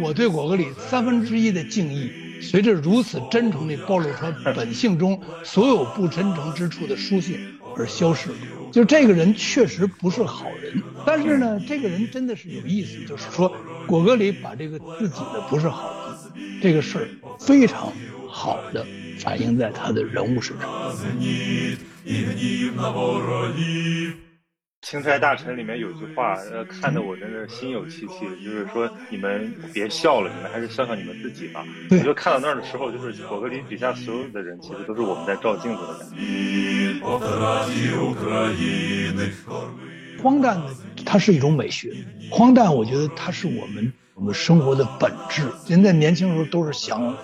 我对果戈里三分之一的敬意，随着如此真诚地暴露出本性中所有不真诚之处的书信而消失了。就这个人确实不是好人，但是呢，这个人真的是有意思，就是说，果戈里把这个自己的不是好人这个事儿非常好的反映在他的人物身上。钦差大臣里面有句话，呃，看得我真的心有戚戚，就是说你们别笑了，你们还是笑笑你们自己吧。我就看到那儿的时候，就是果戈里笔下所有的人，其实都是我们在照镜子的感觉。荒诞呢，它是一种美学。荒诞，我觉得它是我们我们生活的本质。人在年轻时候都是想。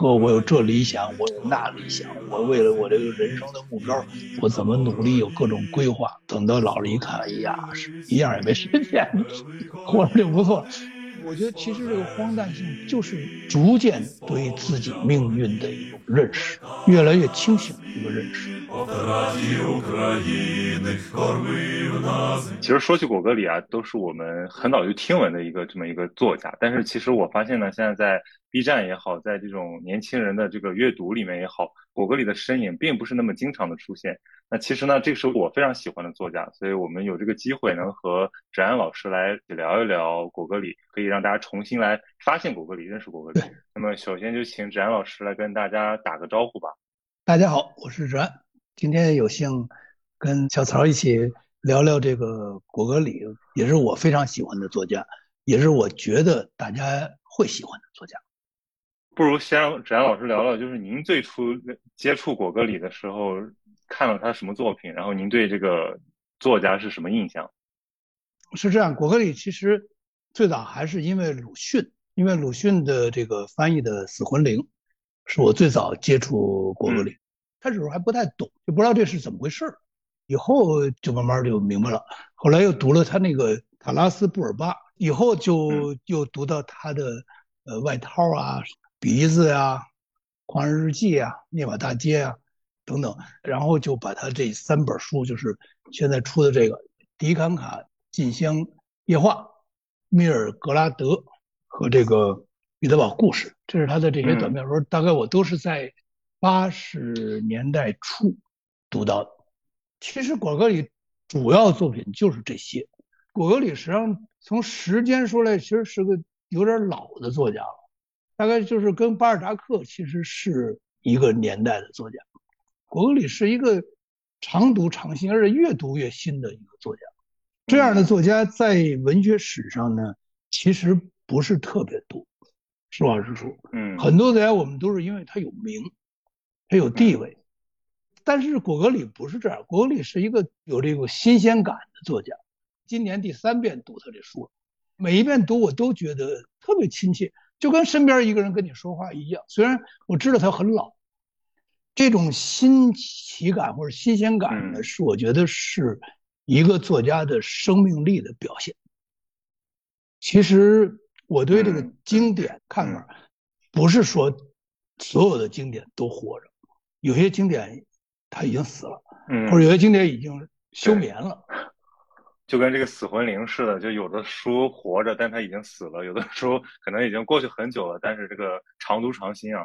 和我有这理想，我有那理想，我为了我这个人生的目标，我怎么努力，有各种规划。等到老了一看，哎呀，一样也没实现，活着就不错。我觉得其实这个荒诞性，就是逐渐对自己命运的一种认识，越来越清醒的一个认识。其实说起果戈里啊，都是我们很早就听闻的一个这么一个作家。但是其实我发现呢，现在在 B 站也好，在这种年轻人的这个阅读里面也好，果戈里的身影并不是那么经常的出现。那其实呢，这个是我非常喜欢的作家，所以我们有这个机会能和芷安老师来聊一聊果戈里，可以让大家重新来发现果戈里，认识果戈里。那么首先就请芷安老师来跟大家打个招呼吧。大家好，我是芷安。今天有幸跟小曹一起聊聊这个果戈里，也是我非常喜欢的作家，也是我觉得大家会喜欢的作家。不如先让芷安老师聊聊，就是您最初接触果戈里的时候看了他什么作品，然后您对这个作家是什么印象？是这样，果戈里其实最早还是因为鲁迅，因为鲁迅的这个翻译的《死魂灵》，是我最早接触果戈里。开始时候还不太懂，就不知道这是怎么回事儿，以后就慢慢就明白了。后来又读了他那个塔拉斯布尔巴，以后就又读到他的呃外套啊、鼻子呀、狂人日记啊、涅瓦大街啊等等，然后就把他这三本书，就是现在出的这个《迪坎卡进香夜话》、《米尔格拉德》和这个《彼得堡故事》，这是他的这些短篇小说，大概我都是在。八十年代初读到的，其实果戈里主要作品就是这些。果戈里实际上从时间说来，其实是个有点老的作家了，大概就是跟巴尔扎克其实是一个年代的作家。果戈里是一个常读常新，而且越读越新的一个作家。这样的作家在文学史上呢，其实不是特别多。实话实说，嗯，很多作家我们都是因为他有名。他有地位，但是果戈里不是这样。果戈里是一个有这个新鲜感的作家。今年第三遍读他这书，每一遍读我都觉得特别亲切，就跟身边一个人跟你说话一样。虽然我知道他很老，这种新奇感或者新鲜感呢，是我觉得是一个作家的生命力的表现。其实我对这个经典看法，不是说所有的经典都活着。有些经典，他已经死了，或者有些经典已经休眠了，就跟这个死魂灵似的，就有的书活着，但他已经死了；有的书可能已经过去很久了，但是这个常读常新啊。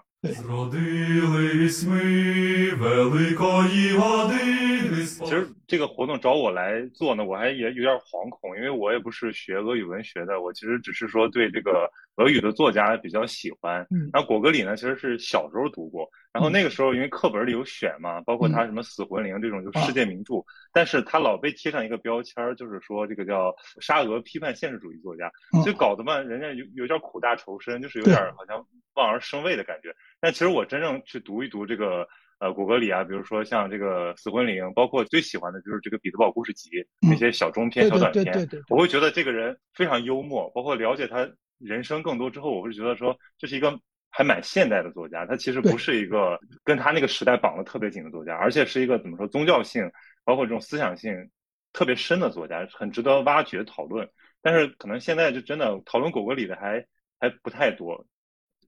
其实这个活动找我来做呢，我还也有点惶恐，因为我也不是学俄语文学的，我其实只是说对这个俄语的作家比较喜欢。嗯。然后果戈里呢，其实是小时候读过。然后那个时候，因为课本里有选嘛，包括他什么《死魂灵》这种就世界名著，但是他老被贴上一个标签，就是说这个叫沙俄批判现实主义作家，所以搞得嘛，人家有有点苦大仇深，就是有点好像望而生畏的感觉。但其实我真正去读一读这个呃果戈里啊，比如说像这个《死魂灵》，包括最喜欢的就是这个《彼得堡故事集》那些小中篇、小短篇，我会觉得这个人非常幽默。包括了解他人生更多之后，我会觉得说这是一个。还蛮现代的作家，他其实不是一个跟他那个时代绑得特别紧的作家，而且是一个怎么说宗教性，包括这种思想性特别深的作家，很值得挖掘讨论。但是可能现在就真的讨论果戈里的还还不太多，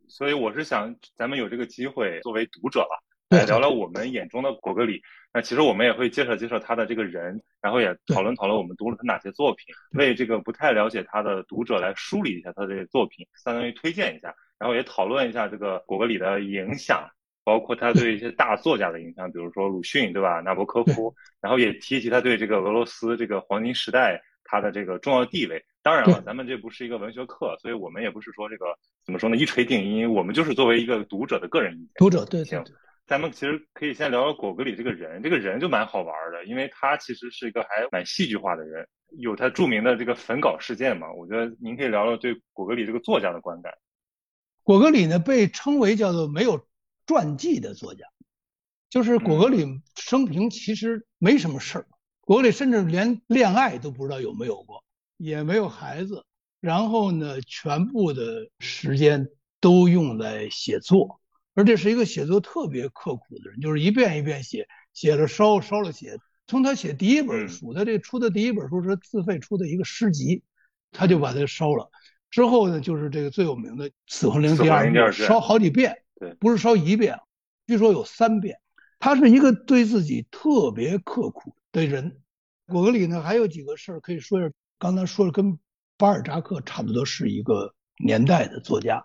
所以我是想咱们有这个机会，作为读者吧，来聊聊我们眼中的果戈里。那其实我们也会介绍介绍他的这个人，然后也讨论讨论我们读了他哪些作品，为这个不太了解他的读者来梳理一下他的作品，相当于推荐一下，然后也讨论一下这个果戈里的影响，包括他对一些大作家的影响，比如说鲁迅，对吧？纳博科夫，然后也提一提他对这个俄罗斯这个黄金时代他的这个重要地位。当然了，咱们这不是一个文学课，所以我们也不是说这个怎么说呢，一锤定音。我们就是作为一个读者的个人意见。读者对行，咱们其实可以先聊聊果戈里这个人。这个人就蛮好玩的，因为他其实是一个还蛮戏剧化的人，有他著名的这个焚稿事件嘛。我觉得您可以聊聊对果戈里这个作家的观感。果戈里呢，被称为叫做没有传记的作家，就是果戈里生平其实没什么事儿，果戈里甚至连恋爱都不知道有没有过。也没有孩子，然后呢，全部的时间都用来写作，而这是一个写作特别刻苦的人，就是一遍一遍写，写了烧，烧了写。从他写第一本书，他这出的第一本书是自费出的一个诗集，他就把它烧了。之后呢，就是这个最有名的《死魂灵》第二遍，烧好几遍，对，不是烧一遍，据说有三遍。他是一个对自己特别刻苦的人。果戈里呢，还有几个事儿可以说一下。刚才说了，跟巴尔扎克差不多是一个年代的作家，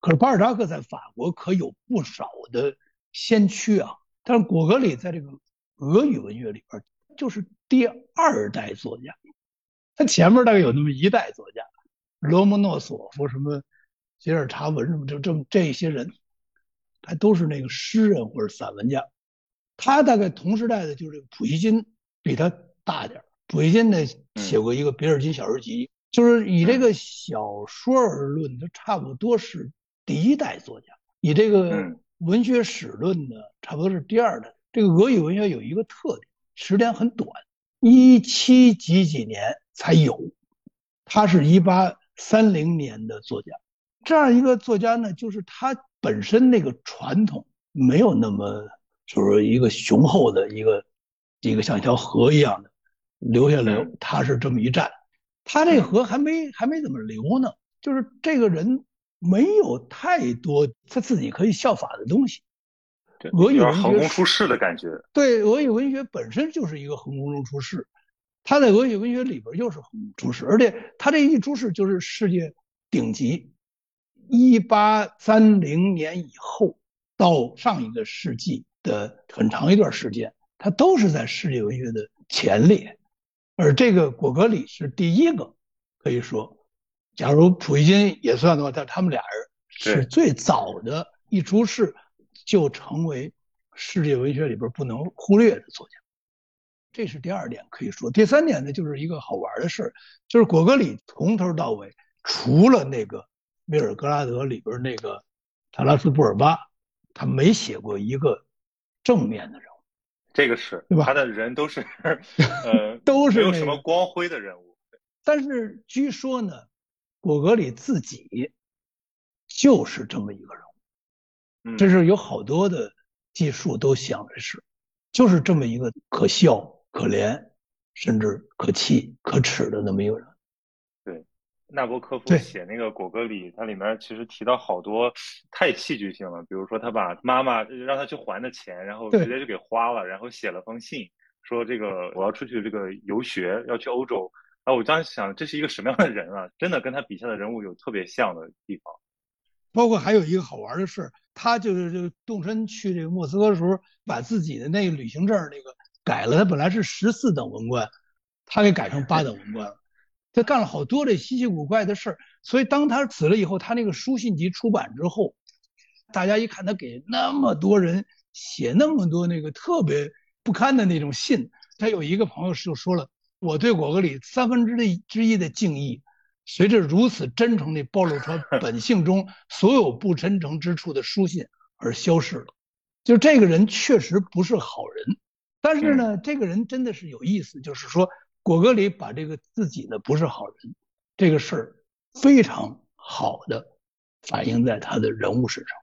可是巴尔扎克在法国可有不少的先驱啊。但是果戈里在这个俄语文学里边就是第二代作家，他前面大概有那么一代作家，罗蒙诺索夫什么吉尔查文什么，就这么这些人，还都是那个诗人或者散文家。他大概同时代的就是普希金，比他大点普希金呢写过一个别尔金小说集，就是以这个小说而论，他差不多是第一代作家；以这个文学史论呢，差不多是第二代。这个俄语文学有一个特点，时间很短，一七几几年才有。他是一八三零年的作家，这样一个作家呢，就是他本身那个传统没有那么，就是一个雄厚的一个一个像一条河一样的。留下来，他是这么一站，他这河还没还没怎么流呢，就是这个人没有太多他自己可以效法的东西。俄语文学横空出世的感觉。对，俄语文学本身就是一个横空中出世，他在俄语文学里边又是横空出世，而且他这一出世就是世界顶级。一八三零年以后到上一个世纪的很长一段时间，他都是在世界文学的前列。而这个果戈里是第一个，可以说，假如普希金也算的话，他他们俩人是最早的一出世就成为世界文学里边不能忽略的作家。这是第二点可以说。第三点呢，就是一个好玩的事儿，就是果戈里从头到尾，除了那个米尔格拉德里边那个塔拉斯布尔巴，他没写过一个正面的人物。这个是，对吧？他的人都是，呃，都是没有什么光辉的人物。但是据说呢，果戈里自己就是这么一个人物，这是有好多的技术都想的是，就是这么一个可笑、可怜，甚至可气、可耻的那么一个人。对纳博科夫写那个果戈里，他里面其实提到好多太戏剧性了。比如说，他把妈妈让他去还的钱，然后直接就给花了，然后写了封信，说这个我要出去这个游学，要去欧洲。啊，我当时想，这是一个什么样的人啊？真的跟他笔下的人物有特别像的地方。包括还有一个好玩的事他就是就动身去这个莫斯科的时候，把自己的那个旅行证那个改了，他本来是十四等文官，他给改成八等文官了。他干了好多这稀奇古怪的事儿，所以当他死了以后，他那个书信集出版之后，大家一看他给那么多人写那么多那个特别不堪的那种信，他有一个朋友就说了：“我对果戈里三分之一之一的敬意，随着如此真诚地暴露出本 性中所有不真诚之处的书信而消失了。”就这个人确实不是好人，但是呢，这个人真的是有意思，就是说。果戈里把这个自己呢不是好人这个事儿非常好的反映在他的人物身上。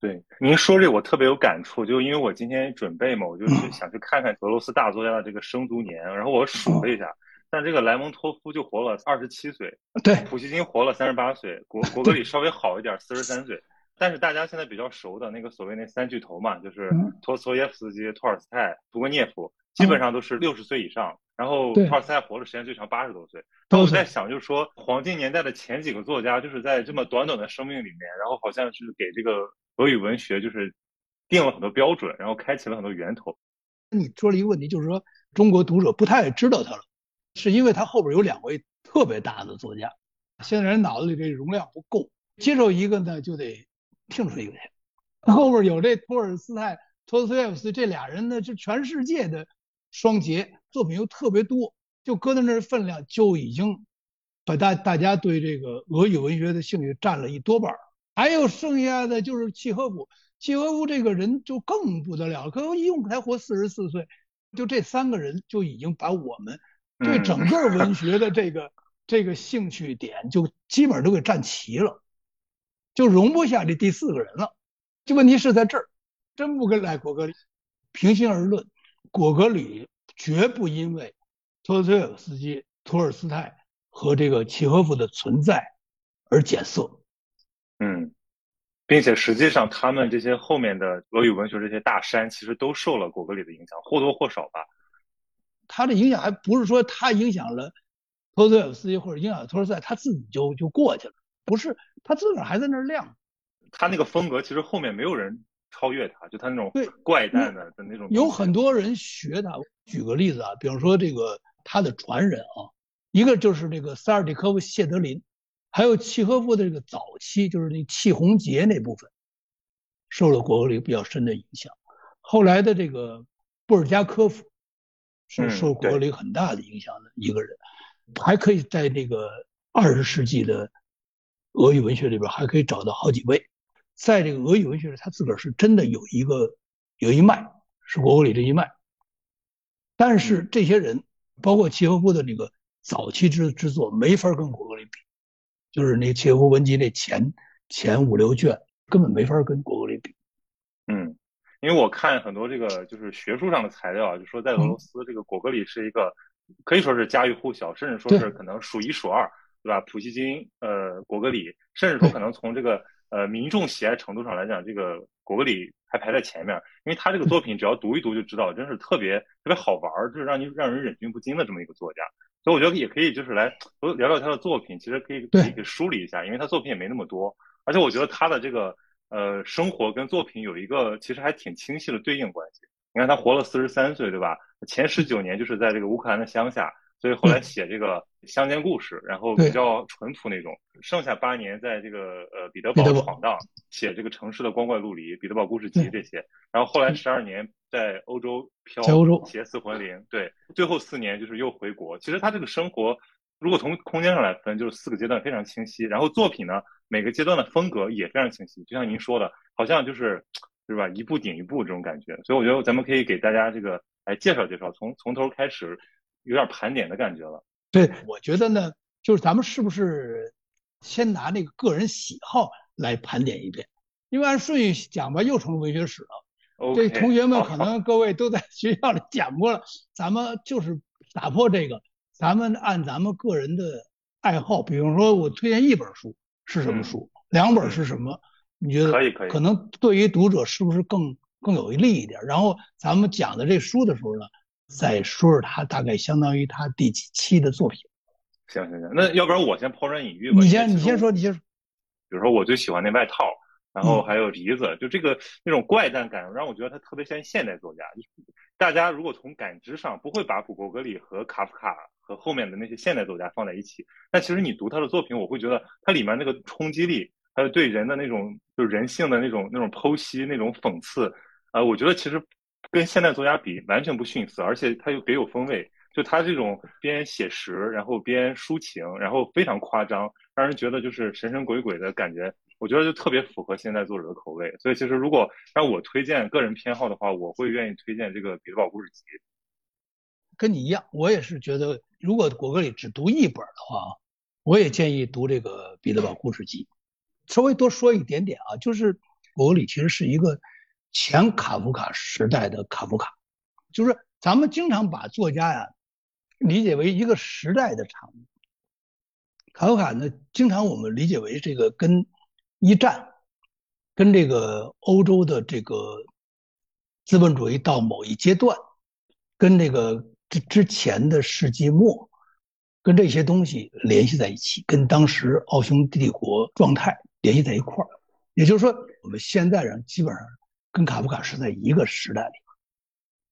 对，您说这我特别有感触，就因为我今天准备嘛，我就想去看看俄罗斯大作家的这个生卒年，然后我数了一下，但这个莱蒙托夫就活了二十七岁，对，普希金活了三十八岁，果果戈里稍微好一点，四十三岁。但是大家现在比较熟的那个所谓那三巨头嘛，就是托斯托耶夫斯基、托尔斯泰、屠格涅夫，基本上都是六十岁以上。然后托尔斯泰活的时间最长，八十多岁。我在想，就是说黄金年代的前几个作家，就是在这么短短的生命里面，然后好像是给这个俄语文学就是定了很多标准，然后开启了很多源头。你说了一个问题，就是说中国读者不太知道他了，是因为他后边有两位特别大的作家，现在人脑子里这容量不够，接受一个呢就得听出一个去。后边有这托尔斯泰、托斯耶夫斯这俩人呢，是全世界的双杰，作品又特别多，就搁在那儿分量就已经把大大家对这个俄语文学的兴趣占了一多半还有剩下的就是契诃夫。契诃夫这个人就更不得了，可能一共才活四十四岁，就这三个人就已经把我们对整个文学的这个这个兴趣点就基本上都给占齐了，就容不下这第四个人了。这问题是在这儿，真不跟赖果戈里。平心而论，果戈里绝不因为托斯托耶夫斯基、托尔斯泰和这个契诃夫的存在而减色。嗯。并且实际上，他们这些后面的俄语文学这些大山，其实都受了果戈里的影响，或多或少吧。他的影响还不是说他影响了托斯托耶夫斯基或者影响托尔斯泰，他自己就就过去了，不是他自个儿还在那儿亮。他那个风格，其实后面没有人超越他，就他那种怪诞的的那种。有很多人学他。举个例子啊，比方说这个他的传人啊，一个就是这个萨尔蒂科夫谢德林。还有契诃夫的这个早期，就是那契红杰那部分，受了果戈里比较深的影响。后来的这个布尔加科夫，是受果戈里很大的影响的一个人。还可以在这个二十世纪的俄语文学里边，还可以找到好几位。在这个俄语文学里，他自个儿是真的有一个有一脉，是果戈里这一脉。但是这些人，包括契诃夫的那个早期之之作，没法跟果戈里比。就是那《契诃夫文集》那前前五六卷根本没法跟果戈里比。嗯，因为我看很多这个就是学术上的材料啊，就说在俄罗斯这个果戈里是一个可以说是家喻户晓，甚至说是可能数一数二，对吧？普希金、呃，果戈里，甚至说可能从这个呃民众喜爱程度上来讲，这个果戈里还排在前面，因为他这个作品只要读一读就知道，真是特别特别好玩，就是让你让人忍俊不禁的这么一个作家。所以我觉得也可以，就是来聊聊他的作品，其实可以可以给梳理一下，因为他作品也没那么多，而且我觉得他的这个呃生活跟作品有一个其实还挺清晰的对应关系。你看他活了四十三岁，对吧？前十九年就是在这个乌克兰的乡下。所以后来写这个乡间故事，然后比较淳朴那种。剩下八年在这个呃彼得堡闯荡，写这个城市的光怪陆离，彼得堡故事集这些。然后后来十二年在欧洲漂，写《死魂灵》。对，最后四年就是又回国。其实他这个生活，如果从空间上来分，就是四个阶段非常清晰。然后作品呢，每个阶段的风格也非常清晰。就像您说的，好像就是是吧，一步顶一步这种感觉。所以我觉得咱们可以给大家这个来介绍介绍，从从头开始。有点盘点的感觉了。对，我觉得呢，就是咱们是不是先拿那个个人喜好来盘点一遍？因为按顺序讲吧，又成文学史了。这同学们可能各位都在学校里讲过了，咱们就是打破这个，咱们按咱们个人的爱好，比方说我推荐一本书是什么书，两本是什么？你觉得可以可以？可能对于读者是不是更更有利一点？然后咱们讲的这书的时候呢？再说说他大概相当于他第几期的作品？行行行，那要不然我先抛砖引玉吧。你先你先说，你先说。比如说我最喜欢那外套，然后还有梨子，就这个那种怪诞感，让我觉得他特别像现代作家。大家如果从感知上不会把古果戈里和卡夫卡和后面的那些现代作家放在一起，但其实你读他的作品，我会觉得他里面那个冲击力，还有对人的那种就是人性的那种那种剖析、那种讽刺，啊，我觉得其实。跟现代作家比，完全不逊色，而且他又别有风味。就他这种边写实，然后边抒情，然后非常夸张，让人觉得就是神神鬼鬼的感觉。我觉得就特别符合现在作者的口味。所以其实如果让我推荐个人偏好的话，我会愿意推荐这个《彼得堡故事集》。跟你一样，我也是觉得，如果果戈里只读一本的话，我也建议读这个《彼得堡故事集》。稍微多说一点点啊，就是果戈里其实是一个。前卡夫卡时代的卡夫卡，就是咱们经常把作家呀理解为一个时代的产物。卡夫卡呢，经常我们理解为这个跟一战跟这个欧洲的这个资本主义到某一阶段，跟这个之之前的世纪末，跟这些东西联系在一起，跟当时奥匈帝国状态联系在一块儿。也就是说，我们现在人基本上跟卡夫卡是在一个时代里。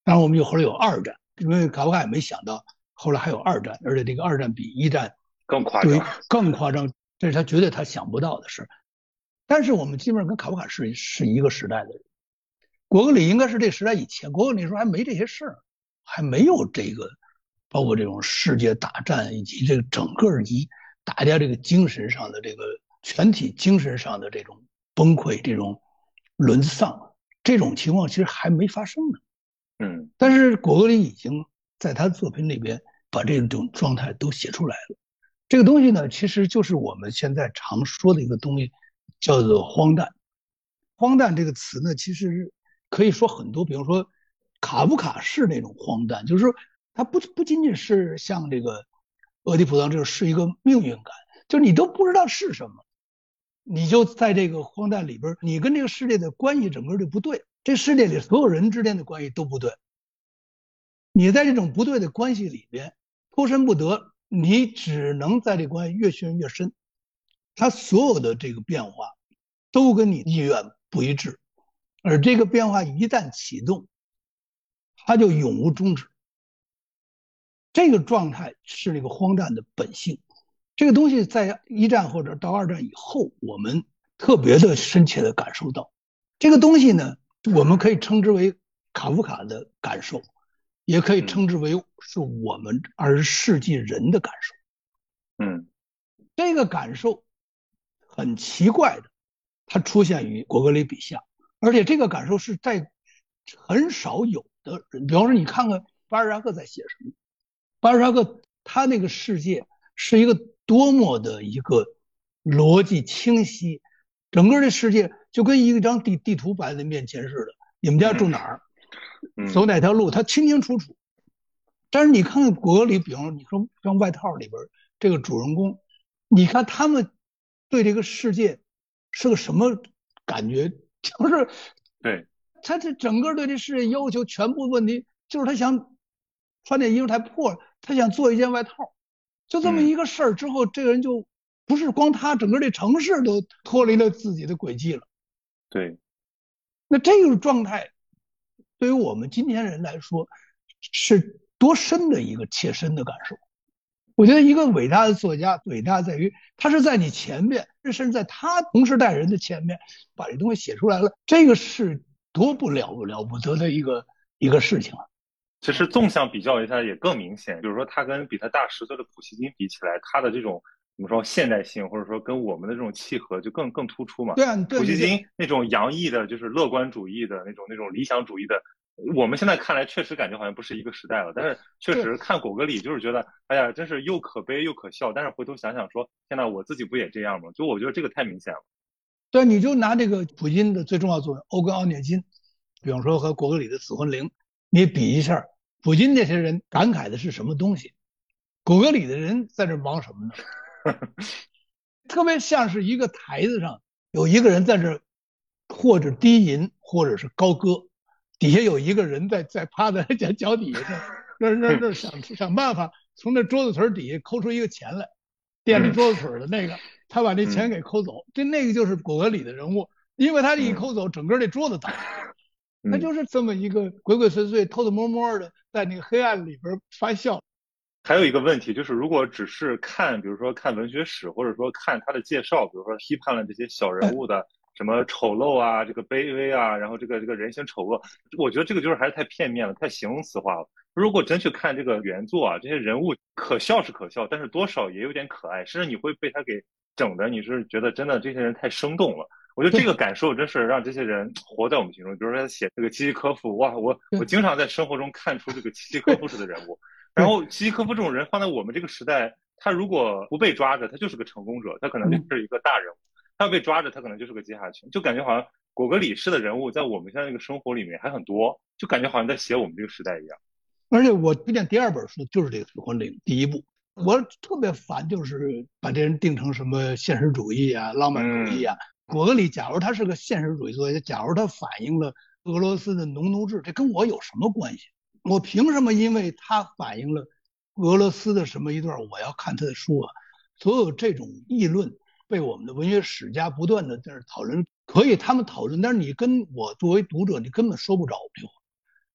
当然，我们有后来有二战，因为卡夫卡也没想到后来还有二战，而且这个二战比一战更夸张，更夸张，这是他绝对他想不到的事。但是我们基本上跟卡夫卡是是一个时代的人，果戈里应该是这时代以前，果戈里时候还没这些事儿，还没有这个，包括这种世界大战以及这个整个一大家这个精神上的这个全体精神上的这种崩溃、这种沦丧，这种情况其实还没发生呢。嗯，但是果戈里已经在他的作品里边把这种状态都写出来了。这个东西呢，其实就是我们现在常说的一个东西。叫做荒诞，荒诞这个词呢，其实可以说很多，比如说卡夫卡式那种荒诞，就是说他不不仅仅是像这个俄狄浦斯这种是一个命运感，就是你都不知道是什么，你就在这个荒诞里边，你跟这个世界的关系整个就不对，这世界里所有人之间的关系都不对，你在这种不对的关系里边脱身不得，你只能在这关系越陷越深。他所有的这个变化，都跟你意愿不一致，而这个变化一旦启动，它就永无终止。这个状态是那个荒诞的本性。这个东西在一战或者到二战以后，我们特别的深切的感受到。这个东西呢，我们可以称之为卡夫卡的感受，也可以称之为是我们二十世纪人的感受。嗯，这个感受。很奇怪的，它出现于果戈里笔下，而且这个感受是在很少有的人。比方说，你看看巴尔扎克在写什么？巴尔扎克他那个世界是一个多么的一个逻辑清晰，整个这世界就跟一张地地图摆在面前似的。你们家住哪儿？走哪条路？他清清楚楚。但是你看看果戈里，比方说你说像外套里边这个主人公，你看他们。对这个世界是个什么感觉？就是对他这整个对这世界要求，全部问题就是他想穿件衣服太破了，他想做一件外套，就这么一个事儿。之后这个人就不是光他，整个这城市都脱离了自己的轨迹了。对，那这个状态对于我们今天人来说是多深的一个切身的感受。我觉得一个伟大的作家，伟大在于他是在你前面，甚至在他同时代人的前面，把这东西写出来了。这个是多不了不了不得的一个一个事情啊！其实纵向比较一下也更明显，比如说他跟比他大十岁的普希金比起来，他的这种怎么说现代性，或者说跟我们的这种契合就更更突出嘛。对啊，普希金那种洋溢的，就是乐观主义的那种那种理想主义的。我们现在看来确实感觉好像不是一个时代了，但是确实看果戈里就是觉得，哎呀，真是又可悲又可笑。但是回头想想说，天呐，我自己不也这样吗？就我觉得这个太明显了。对，你就拿这个普京的最重要作用欧根奥涅金，比方说和果戈里的《死魂灵》，你比一下，普京那些人感慨的是什么东西？果戈里的人在这忙什么呢？特别像是一个台子上有一个人在这，或者低吟，或者是高歌。底下有一个人在在趴在脚脚底下那那那 想想办法从那桌子腿底下抠出一个钱来，垫着桌子腿的那个，他把那钱给抠走，这那个就是果戈里的人物，因为他这一抠走，整个这桌子倒了，他就是这么一个鬼鬼祟祟、偷偷摸摸的在那个黑暗里边发笑。还有一个问题就是，如果只是看，比如说看文学史，或者说看他的介绍，比如说批判了这些小人物的。什么丑陋啊，这个卑微啊，然后这个这个人性丑恶，我觉得这个就是还是太片面了，太形容词化了。如果真去看这个原作啊，这些人物可笑是可笑，但是多少也有点可爱，甚至你会被他给整的，你是觉得真的这些人太生动了。我觉得这个感受真是让这些人活在我们心中。比如说他写这个契诃科夫，哇，我我经常在生活中看出这个契诃科夫式的人物。然后契诃科夫这种人放在我们这个时代，他如果不被抓着，他就是个成功者，他可能就是一个大人物。他被抓着，他可能就是个阶下囚，就感觉好像果戈里式的人物在我们现在这个生活里面还很多，就感觉好像在写我们这个时代一样。而且我推荐第二本书就是这个《死魂灵》，第一部我特别烦，就是把这人定成什么现实主义啊、浪漫主义啊，果戈里，假如他是个现实主义作家，假如他反映了俄罗斯的农奴制，这跟我有什么关系？我凭什么因为他反映了俄罗斯的什么一段，我要看他的书啊？所有这种议论被我们的文学史家不断的在那讨论，可以他们讨论，但是你跟我作为读者，你根本说不着这话。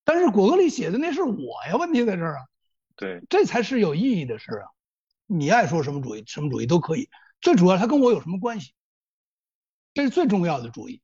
但是果戈里写的那是我呀，问题在这儿啊。对，这才是有意义的事啊。你爱说什么主义，什么主义都可以，最主要他跟我有什么关系？这是最重要的主意。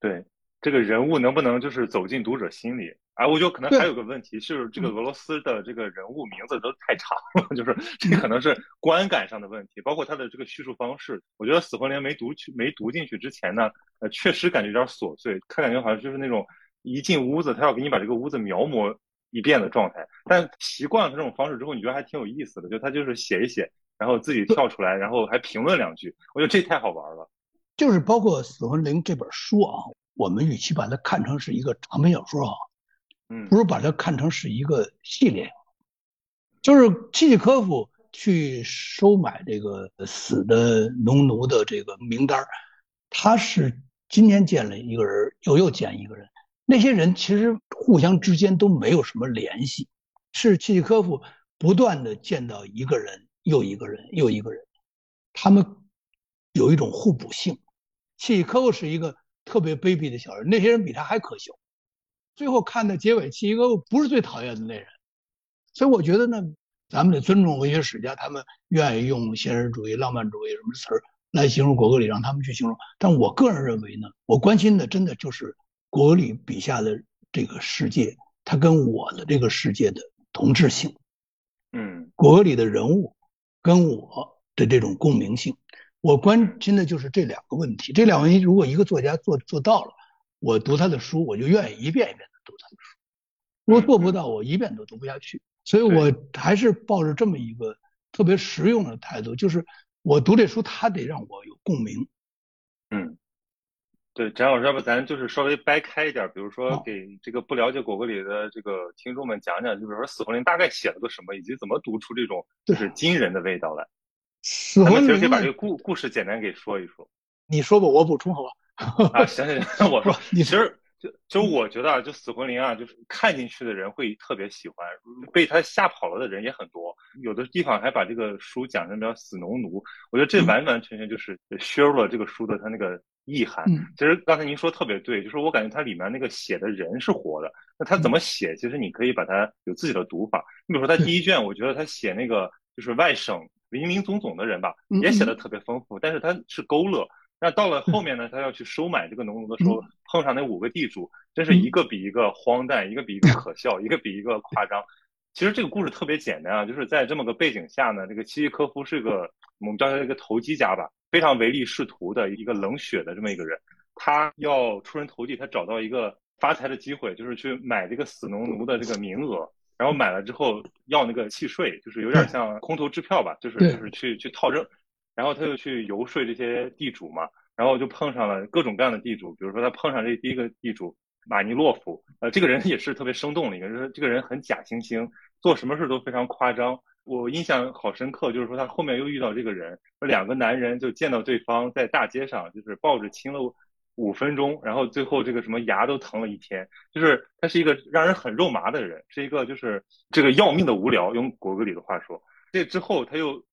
对，这个人物能不能就是走进读者心里？哎，我觉得可能还有个问题是，这个俄罗斯的这个人物名字都太长了，就是这可能是观感上的问题。包括他的这个叙述方式，我觉得《死魂灵》没读去没读进去之前呢，呃，确实感觉有点琐碎，他感觉好像就是那种一进屋子，他要给你把这个屋子描摹。一遍的状态，但习惯了这种方式之后，你觉得还挺有意思的。就他就是写一写，然后自己跳出来，然后还评论两句，我觉得这太好玩了。就是包括《死魂灵》这本书啊，我们与其把它看成是一个长篇小说啊，嗯，不如把它看成是一个系列。就是契契科夫去收买这个死的农奴的这个名单，他是今天见了一个人，又又见一个人。那些人其实互相之间都没有什么联系，是契诃科夫不断的见到一个人又一个人又一个人，他们有一种互补性。契诃夫是一个特别卑鄙的小人，那些人比他还可笑。最后看的结尾，契诃夫不是最讨厌的那人，所以我觉得呢，咱们得尊重文学史家，他们愿意用现实主义、浪漫主义什么词儿来形容果戈里，让他们去形容。但我个人认为呢，我关心的真的就是。果戈里笔下的这个世界，他跟我的这个世界的同质性，嗯，果戈里的人物跟我的这种共鸣性，我关心的就是这两个问题。这两个问题，如果一个作家做做到了，我读他的书，我就愿意一遍一遍的读他的书；如果做不到，我一遍都读不下去。所以我还是抱着这么一个特别实用的态度，就是我读这书，他得让我有共鸣，嗯。对，张老师，要不咱就是稍微掰开一点，比如说给这个不了解果戈里的这个听众们讲讲，就比如说《死魂灵》大概写了个什么，以及怎么读出这种就是惊人的味道来。死魂灵，可以把这个故故事简单给说一说。你说吧，我补充好吧。啊，行行行，我说，你其实就就我觉得啊，就《死魂灵》啊，就是看进去的人会特别喜欢，被他吓跑了的人也很多，有的地方还把这个书讲成叫死农奴，我觉得这完完全全就是削弱了这个书的他那个。意涵，其实刚才您说特别对，就是我感觉它里面那个写的人是活的，那他怎么写，其实你可以把它有自己的读法。你比如说他第一卷，我觉得他写那个就是外省林林总总的人吧，也写的特别丰富，但是他是勾勒。那到了后面呢，他要去收买这个农奴的时候，碰上那五个地主，真是一个比一个荒诞，一个比一个可笑，一个比一个夸张。其实这个故事特别简单啊，就是在这么个背景下呢，这个契诃科夫是个我们叫他一个投机家吧。非常唯利是图的一个冷血的这么一个人，他要出人头地，他找到一个发财的机会，就是去买这个死农奴的这个名额，然后买了之后要那个契税，就是有点像空头支票吧，就是就是去去套证，然后他就去游说这些地主嘛，然后就碰上了各种各样的地主，比如说他碰上这第一个地主马尼洛夫，呃，这个人也是特别生动的一个，就是这个人很假惺惺，做什么事都非常夸张。我印象好深刻，就是说他后面又遇到这个人，两个男人就见到对方在大街上，就是抱着亲了五分钟，然后最后这个什么牙都疼了一天，就是他是一个让人很肉麻的人，是一个就是这个要命的无聊，用果戈里的话说。这之后他又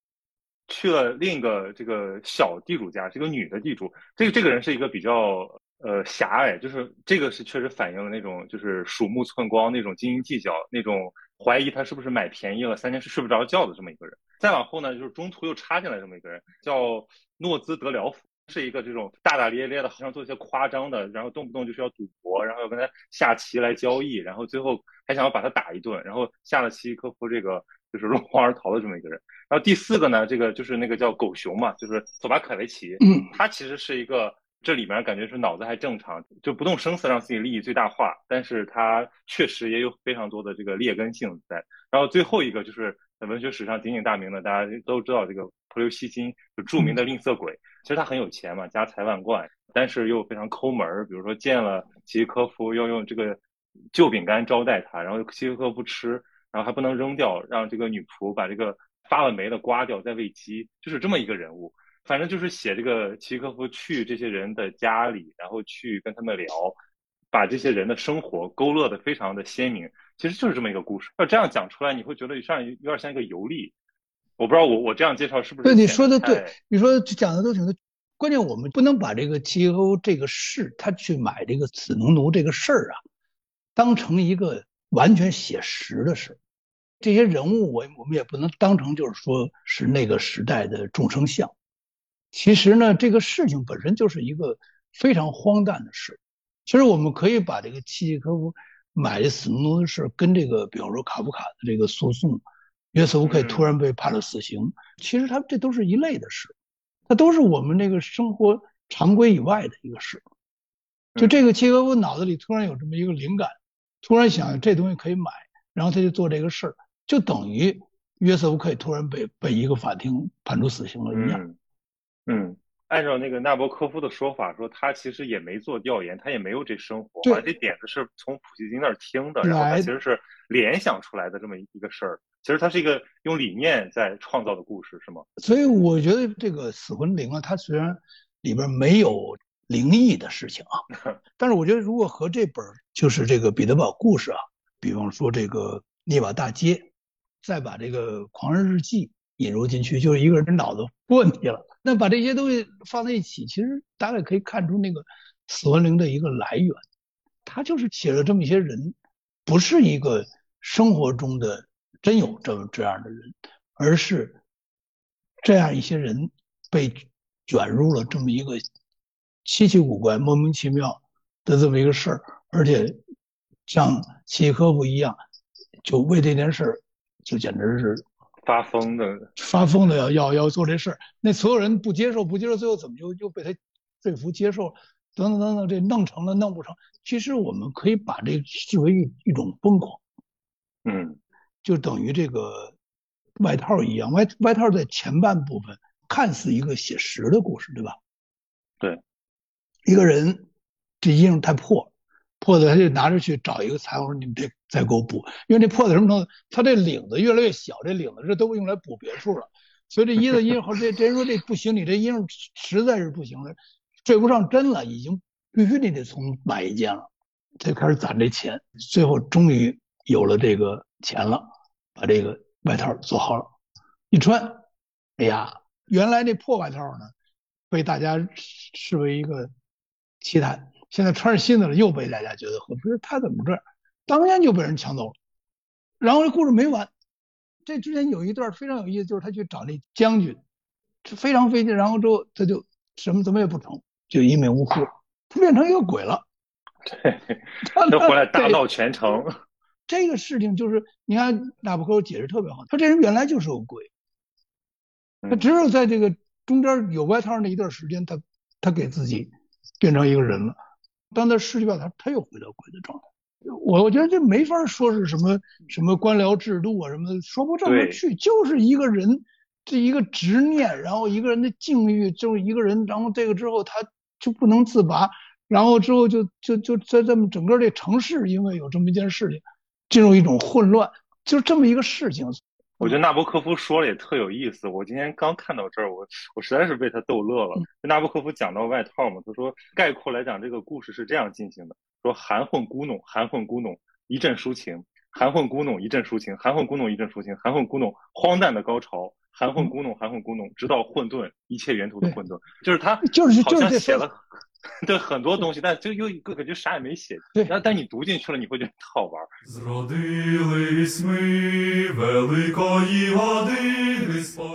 去了另一个这个小地主家，这个女的地主，这个这个人是一个比较呃狭隘，就是这个是确实反映了那种就是鼠目寸光那种斤斤计较那种。怀疑他是不是买便宜了，三天是睡不着觉的这么一个人。再往后呢，就是中途又插进来这么一个人，叫诺兹德辽夫，是一个这种大大咧咧的，好像做一些夸张的，然后动不动就是要赌博，然后要跟他下棋来交易，然后最后还想要把他打一顿，然后下了契科夫这个就是落荒而逃的这么一个人。然后第四个呢，这个就是那个叫狗熊嘛，就是索巴凯维奇，他其实是一个。这里面感觉是脑子还正常，就不动声色让自己利益最大化，但是他确实也有非常多的这个劣根性在。然后最后一个就是在文学史上鼎鼎大名的，大家都知道这个普留西金，就著名的吝啬鬼。其实他很有钱嘛，家财万贯，但是又非常抠门儿。比如说见了契诃科夫，要用这个旧饼干招待他，然后契诃科夫吃，然后还不能扔掉，让这个女仆把这个发了霉的刮掉再喂鸡，就是这么一个人物。反正就是写这个契诃夫去这些人的家里，然后去跟他们聊，把这些人的生活勾勒的非常的鲜明。其实就是这么一个故事。要这样讲出来，你会觉得像有点像一个游历。我不知道我我这样介绍是不是？对，你说的对，你说讲的都挺对。关键我们不能把这个契诃夫这个事，他去买这个死农奴这个事儿啊，当成一个完全写实的事。这些人物，我我们也不能当成就是说是那个时代的众生相。其实呢，这个事情本身就是一个非常荒诞的事。其实我们可以把这个契诃夫买的死农奴的事跟这个，比方说卡夫卡的这个诉讼，约瑟夫可以突然被判了死刑，其实他这都是一类的事，它都是我们这个生活常规以外的一个事。就这个契诃夫脑子里突然有这么一个灵感，突然想这东西可以买，然后他就做这个事儿，就等于约瑟夫可以突然被被一个法庭判处死刑了一样。嗯，按照那个纳博科夫的说法，说他其实也没做调研，他也没有这生活，对，这点子是从普希金那儿听的，然后他其实是联想出来的这么一个事儿。其实它是一个用理念在创造的故事，是吗？所以我觉得这个死魂灵啊，它虽然里边没有灵异的事情啊，但是我觉得如果和这本就是这个彼得堡故事啊，比方说这个涅瓦大街，再把这个狂人日记引入进去，就是一个人脑子出问题了。那把这些东西放在一起，其实大概可以看出那个死魂灵的一个来源。他就是写了这么一些人，不是一个生活中的真有这么这样的人，而是这样一些人被卷入了这么一个稀奇古怪、莫名其妙的这么一个事儿，而且像契诃夫一样，就为这件事儿，就简直是。发疯的，发疯的要要要做这事儿，那所有人不接受，不接受，最后怎么就又被他说服接受，等等等等，这弄成了，弄不成。其实我们可以把这视为一一种疯狂，嗯，就等于这个外套一样，外外套在前半部分看似一个写实的故事，对吧？对，一个人这衣裳太破。破的他就拿着去找一个裁缝说：“你们这再给我补，因为这破的什么程度？他这领子越来越小，这领子这都用来补别处了。所以这衣服衣服这这人说这不行，你这衣裳实在是不行了，缀不上针了，已经必须你得从买一件了。就开始攒这钱，最后终于有了这个钱了，把这个外套做好了，一穿，哎呀，原来那破外套呢，被大家视为一个奇谈。”现在穿上新的了，又被大家觉得不是他怎么这样？当天就被人抢走了。然后这故事没完，这之前有一段非常有意思，就是他去找那将军，非常费劲，然后之后他就什么怎么也不成就一命呜呼，他变成一个鬼了。对，他回来大闹全城。这个事情就是你看纳博科解释特别好，他这人原来就是个鬼，他只有在这个中间有外套那一段时间，他他给自己变成一个人了。当他失去了他，他又回到鬼的状态。我我觉得这没法说是什么什么官僚制度啊什么的，说不上得去，就是一个人这一个执念，然后一个人的境遇，就是一个人，然后这个之后他就不能自拔，然后之后就就就在这么整个这城市，因为有这么一件事情，进入一种混乱，就这么一个事情。我觉得纳博科夫说的也特有意思。我今天刚看到这儿，我我实在是被他逗乐了。纳博科夫讲到外套嘛，他说概括来讲，这个故事是这样进行的：说含混咕哝，含混咕哝，一阵抒情；含混咕哝，一阵抒情；含混咕哝，一阵抒情；含混咕哝，荒诞的高潮；含混咕哝，含混咕哝，直到混沌，一切源头的混沌。就是他，就是好像写了。对很多东西，但就又一个感觉啥也没写。对，但你读进去了，你会觉得好玩。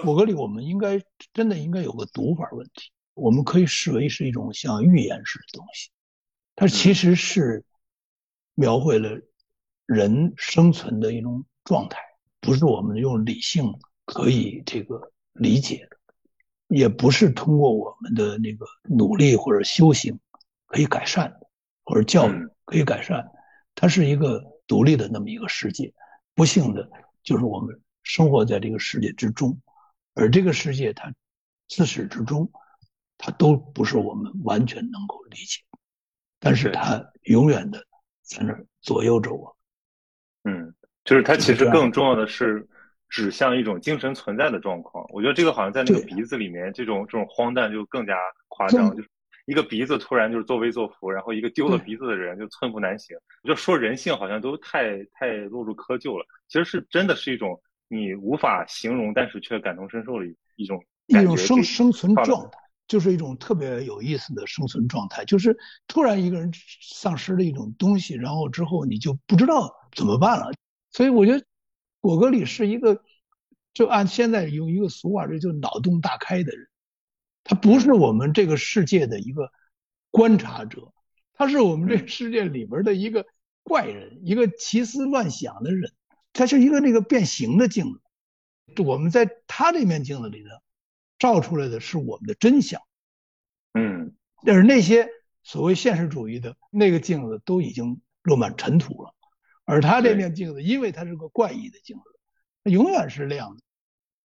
我格里，我们应该真的应该有个读法问题。我们可以视为是一种像寓言式的东西，它其实是描绘了人生存的一种状态，不是我们用理性可以这个理解的。也不是通过我们的那个努力或者修行可以改善的，或者教育可以改善，它是一个独立的那么一个世界。不幸的就是我们生活在这个世界之中，而这个世界它自始至终，它都不是我们完全能够理解，但是它永远的在那儿左右着我。嗯，就是它其实更重要的是。指向一种精神存在的状况。我觉得这个好像在那个鼻子里面，这种这种荒诞就更加夸张，就是一个鼻子突然就是作威作福，然后一个丢了鼻子的人就寸步难行。就说人性好像都太太落入窠臼了，其实是真的是一种你无法形容，但是却感同身受的一种一种生生存状态。就是一种特别有意思的生存状态，就是突然一个人丧失了一种东西，然后之后你就不知道怎么办了。所以我觉得果戈里是一个，就按现在用一个俗话说，就脑洞大开的人。他不是我们这个世界的一个观察者，他是我们这个世界里边的一个怪人，一个奇思乱想的人。他是一个那个变形的镜子，我们在他这面镜子里头。照出来的是我们的真相，嗯，但是那些所谓现实主义的那个镜子都已经落满尘土了，而他这面镜子，因为它是个怪异的镜子，它永远是亮的。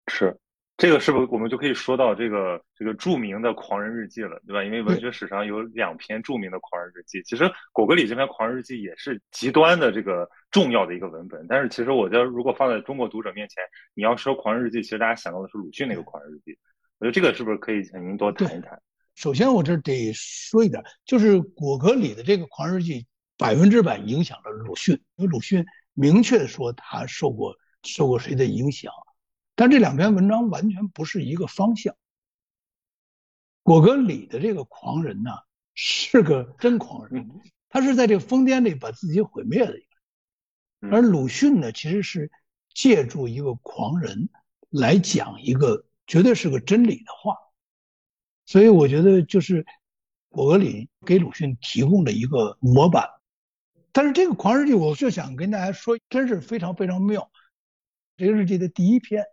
是。这个是不是我们就可以说到这个这个著名的《狂人日记》了，对吧？因为文学史上有两篇著名的《狂人日记》，其实果戈里这篇《狂人日记》也是极端的这个重要的一个文本。但是其实我觉得，如果放在中国读者面前，你要说《狂人日记》，其实大家想到的是鲁迅那个《狂人日记》。我觉得这个是不是可以请您多谈一谈？首先，我这得说一点，就是果戈里的这个《狂人日记》百分之百影响了鲁迅，因为鲁迅明确说他受过受过谁的影响。但这两篇文章完全不是一个方向。果戈里的这个狂人呢，是个真狂人，他是在这个疯癫里把自己毁灭的一个。而鲁迅呢，其实是借助一个狂人来讲一个绝对是个真理的话。所以我觉得就是果戈里给鲁迅提供了一个模板。但是这个狂日记，我就想跟大家说，真是非常非常妙。这个日记的第一篇。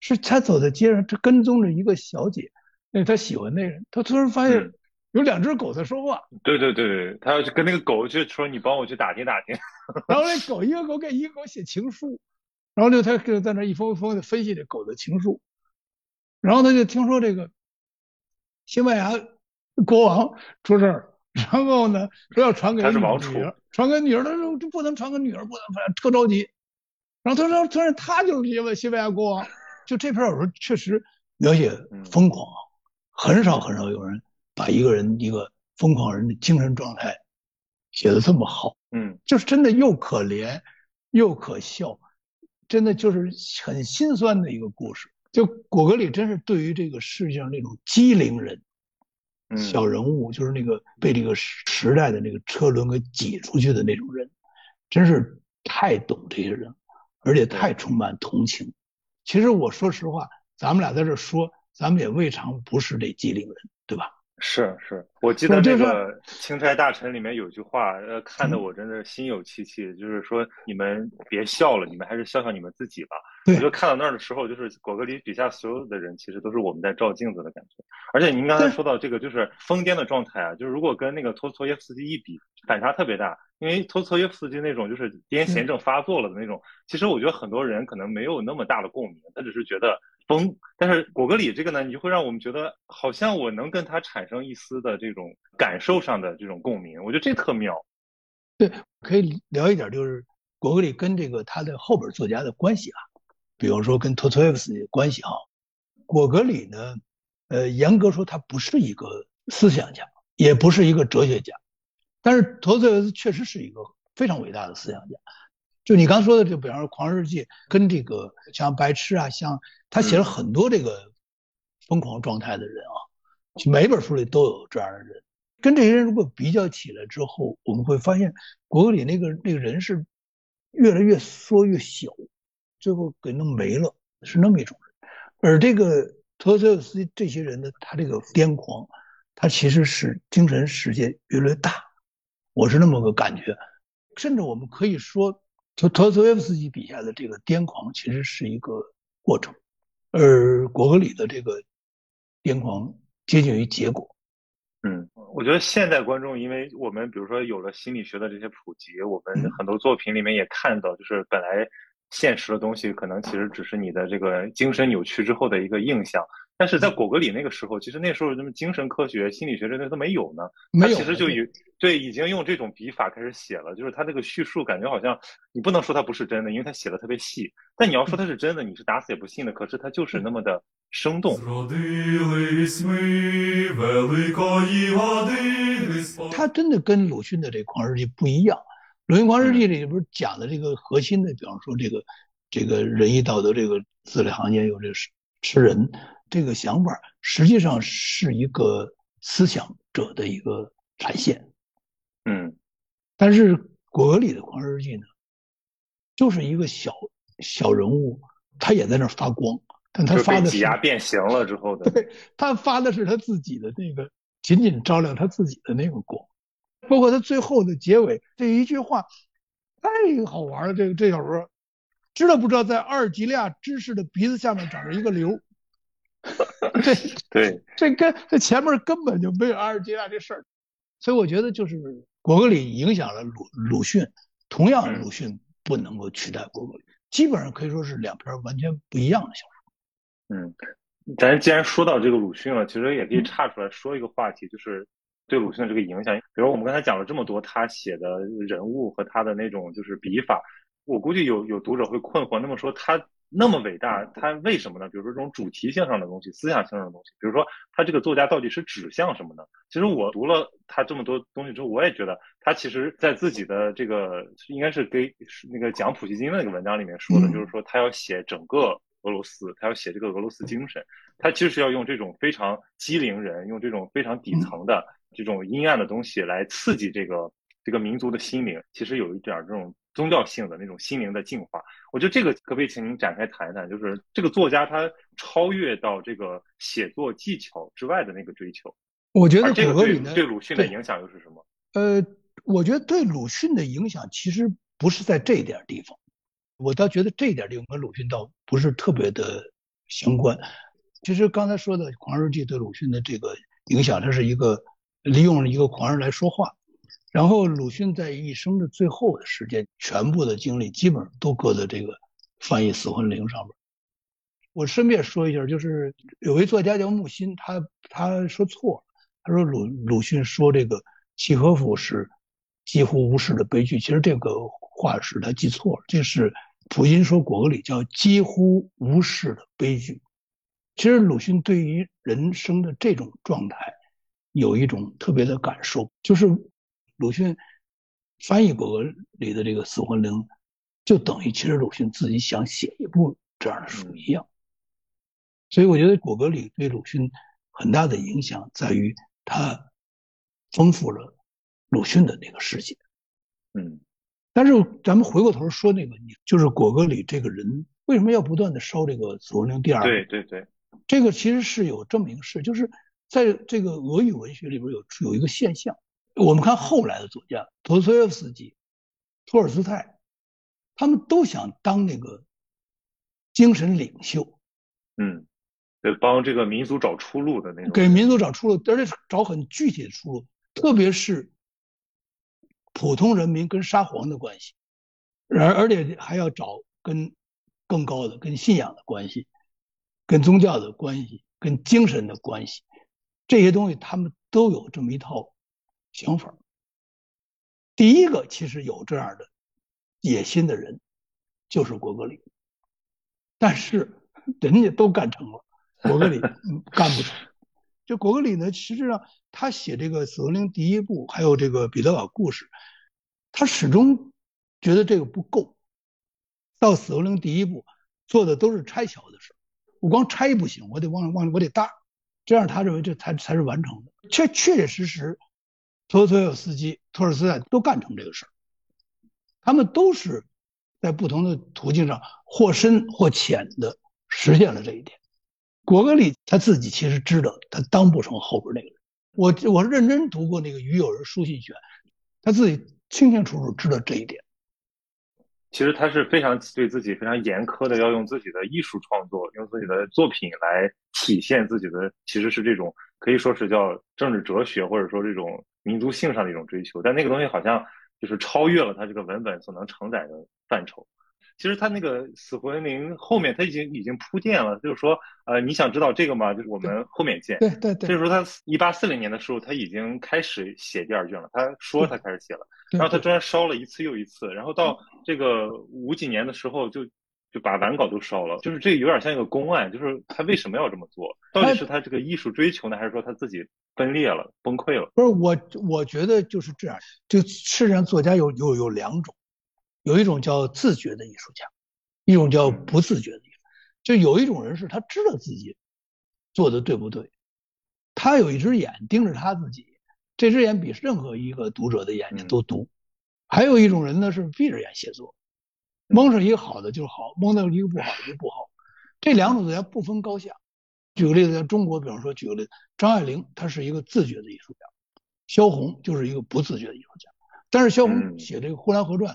是他走在街上，他跟踪着一个小姐，那他喜欢那人，他突然发现有两只狗在说话。对对对对，他要去跟那个狗就说：“你帮我去打听打听。”然后那狗一个狗给一个狗写情书，然后就他就在那一封一封的分析这狗的情书，然后他就听说这个西班牙国王出事儿，然后呢说要传给女儿，传给女儿，他说就不能传给女儿，不能，特着急。然后他说，突然他就是西班西班牙国王。就这篇小说确实描写疯狂，很少很少有人把一个人一个疯狂人的精神状态写的这么好。嗯，就是真的又可怜又可笑，真的就是很心酸的一个故事。就果戈里真是对于这个世界上那种机灵人、小人物，就是那个被这个时代的那个车轮给挤出去的那种人，真是太懂这些人，而且太充满同情。其实我说实话，咱们俩在这说，咱们也未尝不是这机灵人，对吧？是是，我记得那个《钦差大臣》里面有句话，呃，看得我真的心有戚戚，就是说你们别笑了，你们还是笑笑你们自己吧。我就看到那儿的时候，就是果戈里笔下所有的人，其实都是我们在照镜子的感觉。而且您刚才说到这个，就是疯癫的状态啊，就是如果跟那个托斯托耶夫斯基一比，反差特别大。因为托斯托耶夫斯基那种就是癫痫症发作了的那种，其实我觉得很多人可能没有那么大的共鸣，他只是觉得。风，但是果戈里这个呢，你就会让我们觉得好像我能跟他产生一丝的这种感受上的这种共鸣，我觉得这特妙。对，可以聊一点，就是果戈里跟这个他的后边作家的关系啊，比如说跟托托耶夫斯基关系哈。果戈里呢，呃，严格说他不是一个思想家，也不是一个哲学家，但是托托耶斯确实是一个非常伟大的思想家。就你刚说的，就比方说《狂日记》跟这个像白痴啊，像他写了很多这个疯狂状态的人啊，就每本书里都有这样的人。跟这些人如果比较起来之后，我们会发现果戈里那个那个人是越来越缩越小，最后给弄没了，是那么一种人。而这个托斯斯基这些人呢他这个癫狂，他其实是精神世界越来越大，我是那么个感觉。甚至我们可以说。托托斯托耶夫斯基笔下的这个癫狂，其实是一个过程，而果戈里的这个癫狂接近于结果。嗯，我觉得现代观众，因为我们比如说有了心理学的这些普及，我们很多作品里面也看到，就是本来现实的东西，可能其实只是你的这个精神扭曲之后的一个印象。但是在果戈里那个时候，其实那时候什么精神科学、心理学这些都没有呢。没有，其实就有对已经用这种笔法开始写了，就是他这个叙述感觉好像你不能说他不是真的，因为他写的特别细。但你要说他是真的，你是打死也不信的。可是他就是那么的生动。他真的跟鲁迅的这《狂日记》不一样，《鲁迅狂日记》里不是讲的这个核心的，比方说这个这个仁义道德，这个字里行间有这个吃人。这个想法实际上是一个思想者的一个展现，嗯，但是果戈里的《狂人日记》呢，就是一个小小人物，他也在那儿发光，但他发的挤压变形了之后的，对他发的是他自己的那个，仅仅照亮他自己的那个光，包括他最后的结尾这一句话，太好玩了。这个这小说，知道不知道在阿尔及利亚知识的鼻子下面长着一个瘤？这对，这跟这前面根本就没有阿尔及利亚这事儿，所以我觉得就是果戈里影响了鲁鲁迅，同样鲁迅不能够取代果戈里，基本上可以说是两篇完全不一样的小说。嗯，咱既然说到这个鲁迅了，其实也可以岔出来说一个话题，就是对鲁迅的这个影响。比如我们刚才讲了这么多他写的人物和他的那种就是笔法，我估计有有读者会困惑，那么说他。那么伟大，他为什么呢？比如说这种主题性上的东西、思想性上的东西，比如说他这个作家到底是指向什么呢？其实我读了他这么多东西之后，我也觉得他其实在自己的这个应该是给那个讲普希金的那个文章里面说的，就是说他要写整个俄罗斯，他要写这个俄罗斯精神，他其实是要用这种非常机灵人，用这种非常底层的这种阴暗的东西来刺激这个这个民族的心灵，其实有一点这种。宗教性的那种心灵的净化，我觉得这个可不可以请您展开谈一谈？就是这个作家他超越到这个写作技巧之外的那个追求。我觉得这个对对鲁迅的影响又是什么？呃，我觉得对鲁迅的影响其实不是在这一点地方，我倒觉得这一点地方跟鲁迅倒不是特别的相关。其实刚才说的《狂人日记》对鲁迅的这个影响，它是一个利用了一个狂人来说话。然后鲁迅在一生的最后的时间，全部的精力基本上都搁在这个翻译《死魂灵》上面。我顺便说一下，就是有位作家叫木心，他他说错了，他说鲁鲁迅说这个契诃夫是几乎无视的悲剧，其实这个话是他记错了，这是普音说果戈里叫几乎无视的悲剧。其实鲁迅对于人生的这种状态有一种特别的感受，就是。鲁迅翻译果戈里的这个《死魂灵》，就等于其实鲁迅自己想写一部这样的书一样。所以我觉得果戈里对鲁迅很大的影响在于他丰富了鲁迅的那个世界。嗯，但是咱们回过头说那个，就是果戈里这个人为什么要不断的烧这个《死魂灵》第二？对对对，这个其实是有这么一个事，就是在这个俄语文学里边有有一个现象。我们看后来的作家，陀思妥耶夫斯基、托尔斯泰，他们都想当那个精神领袖，嗯，得帮这个民族找出路的那种，给民族找出路，而且找很具体的出路，特别是普通人民跟沙皇的关系，而而且还要找跟更高的、跟信仰的关系、跟宗教的关系、跟精神的关系，这些东西他们都有这么一套。想法，第一个其实有这样的野心的人，就是果戈里，但是人家都干成了，果戈里 干不成。这果戈里呢，实际上他写这个《死亡灵》第一部，还有这个《彼得堡故事》，他始终觉得这个不够。到《死亡灵》第一部做的都是拆桥的事我光拆不行，我得往往我得搭，这样他认为这才才是完成的。确确确实实。托托有斯基、托尔斯泰都干成这个事儿，他们都是在不同的途径上或深或浅的实现了这一点。果戈里他自己其实知道他当不成后边那个人。我我认真读过那个《与友人书信选》，他自己清清楚楚知道这一点。其实他是非常对自己非常严苛的，要用自己的艺术创作，用自己的作品来体现自己的，其实是这种可以说是叫政治哲学，或者说这种。民族性上的一种追求，但那个东西好像就是超越了他这个文本所能承载的范畴。其实他那个死魂灵后面他已经已经铺垫了，就是说，呃，你想知道这个吗？就是我们后面见。对对对。就是说他一八四零年的时候他已经开始写第二卷了，他说他开始写了，然后他居然烧了一次又一次，然后到这个五几年的时候就就把完稿都烧了，就是这有点像一个公案，就是他为什么要这么做？到底是他这个艺术追求呢，还是说他自己分裂了、崩溃了？不是我，我觉得就是这样，就世界上作家有有有两种。有一种叫自觉的艺术家，一种叫不自觉的艺术。就有一种人是他知道自己做的对不对，他有一只眼盯着他自己，这只眼比任何一个读者的眼睛都毒。还有一种人呢是闭着眼写作，蒙上一个好的就是好，蒙到一个不好的就不好。这两种作家不分高下。举个例子，在中国，比方说举个例子，张爱玲她是一个自觉的艺术家，萧红就是一个不自觉的艺术家。但是萧红写这个《呼兰河传》。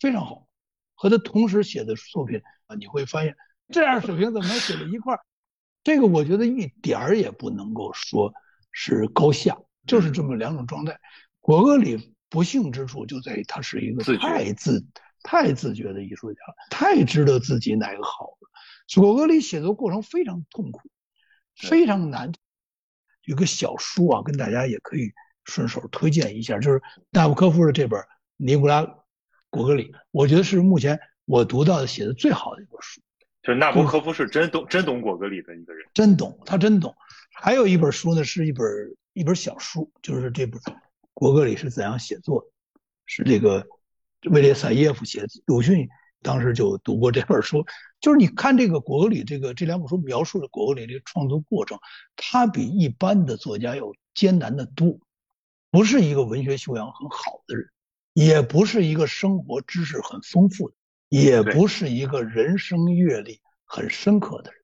非常好，和他同时写的作品啊，你会发现这样水平怎么能写在一块儿？这个我觉得一点儿也不能够说是高下，就是这么两种状态。果戈里不幸之处就在于他是一个太自太自觉的艺术家，太知道自己哪个好了。果戈里写作过程非常痛苦，非常难。有个小书啊，跟大家也可以顺手推荐一下，就是纳布科夫的这本《尼古拉》。果戈里，我觉得是目前我读到的写的最好的一本书。就是纳博科夫是真懂真懂果戈里的一个人，真懂，他真懂。还有一本书呢，是一本一本小书，就是这本果戈里是怎样写作的，是这个威廉萨耶夫写的。鲁迅当时就读过这本书，就是你看这个果戈里这个这两本书描述的果戈里这个创作过程，他比一般的作家要艰难的多，不是一个文学修养很好的人。也不是一个生活知识很丰富的，也不是一个人生阅历很深刻的人，